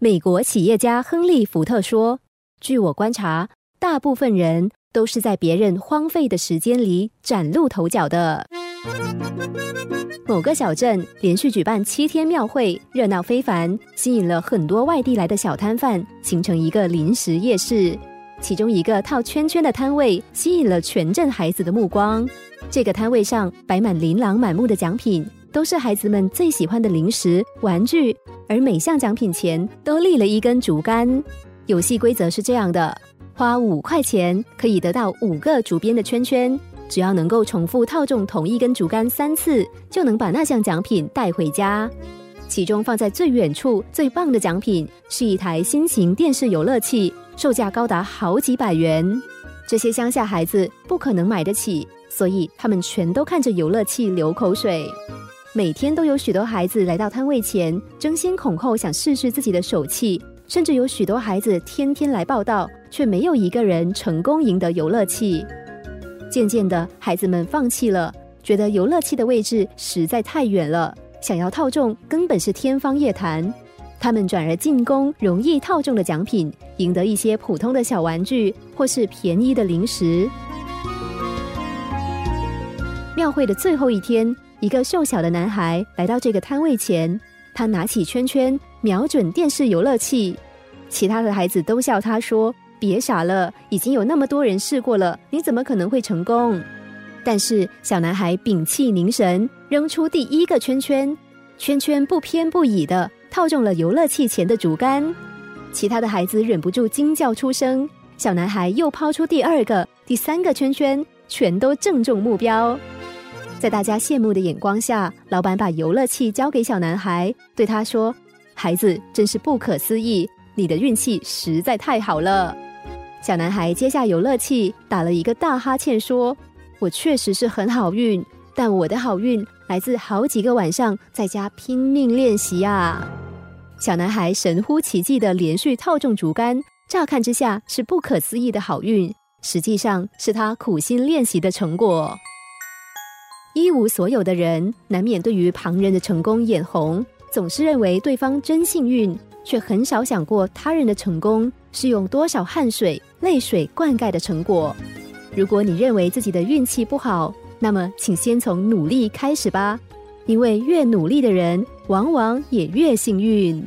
美国企业家亨利·福特说：“据我观察，大部分人都是在别人荒废的时间里崭露头角的。”某个小镇连续举办七天庙会，热闹非凡，吸引了很多外地来的小摊贩，形成一个临时夜市。其中一个套圈圈的摊位吸引了全镇孩子的目光。这个摊位上摆满琳琅满目的奖品，都是孩子们最喜欢的零食、玩具，而每项奖品前都立了一根竹竿。游戏规则是这样的：花五块钱可以得到五个竹编的圈圈。只要能够重复套中同一根竹竿三次，就能把那项奖品带回家。其中放在最远处、最棒的奖品是一台新型电视游乐器，售价高达好几百元。这些乡下孩子不可能买得起，所以他们全都看着游乐器流口水。每天都有许多孩子来到摊位前，争先恐后想试试自己的手气，甚至有许多孩子天天来报道，却没有一个人成功赢得游乐器。渐渐的，孩子们放弃了，觉得游乐器的位置实在太远了，想要套中根本是天方夜谭。他们转而进攻容易套中的奖品，赢得一些普通的小玩具或是便宜的零食。庙会的最后一天，一个瘦小的男孩来到这个摊位前，他拿起圈圈，瞄准电视游乐器，其他的孩子都笑他说。别傻了，已经有那么多人试过了，你怎么可能会成功？但是小男孩屏气凝神，扔出第一个圈圈，圈圈不偏不倚的套中了游乐器前的竹竿。其他的孩子忍不住惊叫出声。小男孩又抛出第二个、第三个圈圈，全都正中目标。在大家羡慕的眼光下，老板把游乐器交给小男孩，对他说：“孩子真是不可思议，你的运气实在太好了。”小男孩接下游乐器，打了一个大哈欠，说：“我确实是很好运，但我的好运来自好几个晚上在家拼命练习啊！”小男孩神乎其技的连续套中竹竿，乍看之下是不可思议的好运，实际上是他苦心练习的成果。一无所有的人，难免对于旁人的成功眼红，总是认为对方真幸运，却很少想过他人的成功。是用多少汗水、泪水灌溉的成果。如果你认为自己的运气不好，那么请先从努力开始吧，因为越努力的人，往往也越幸运。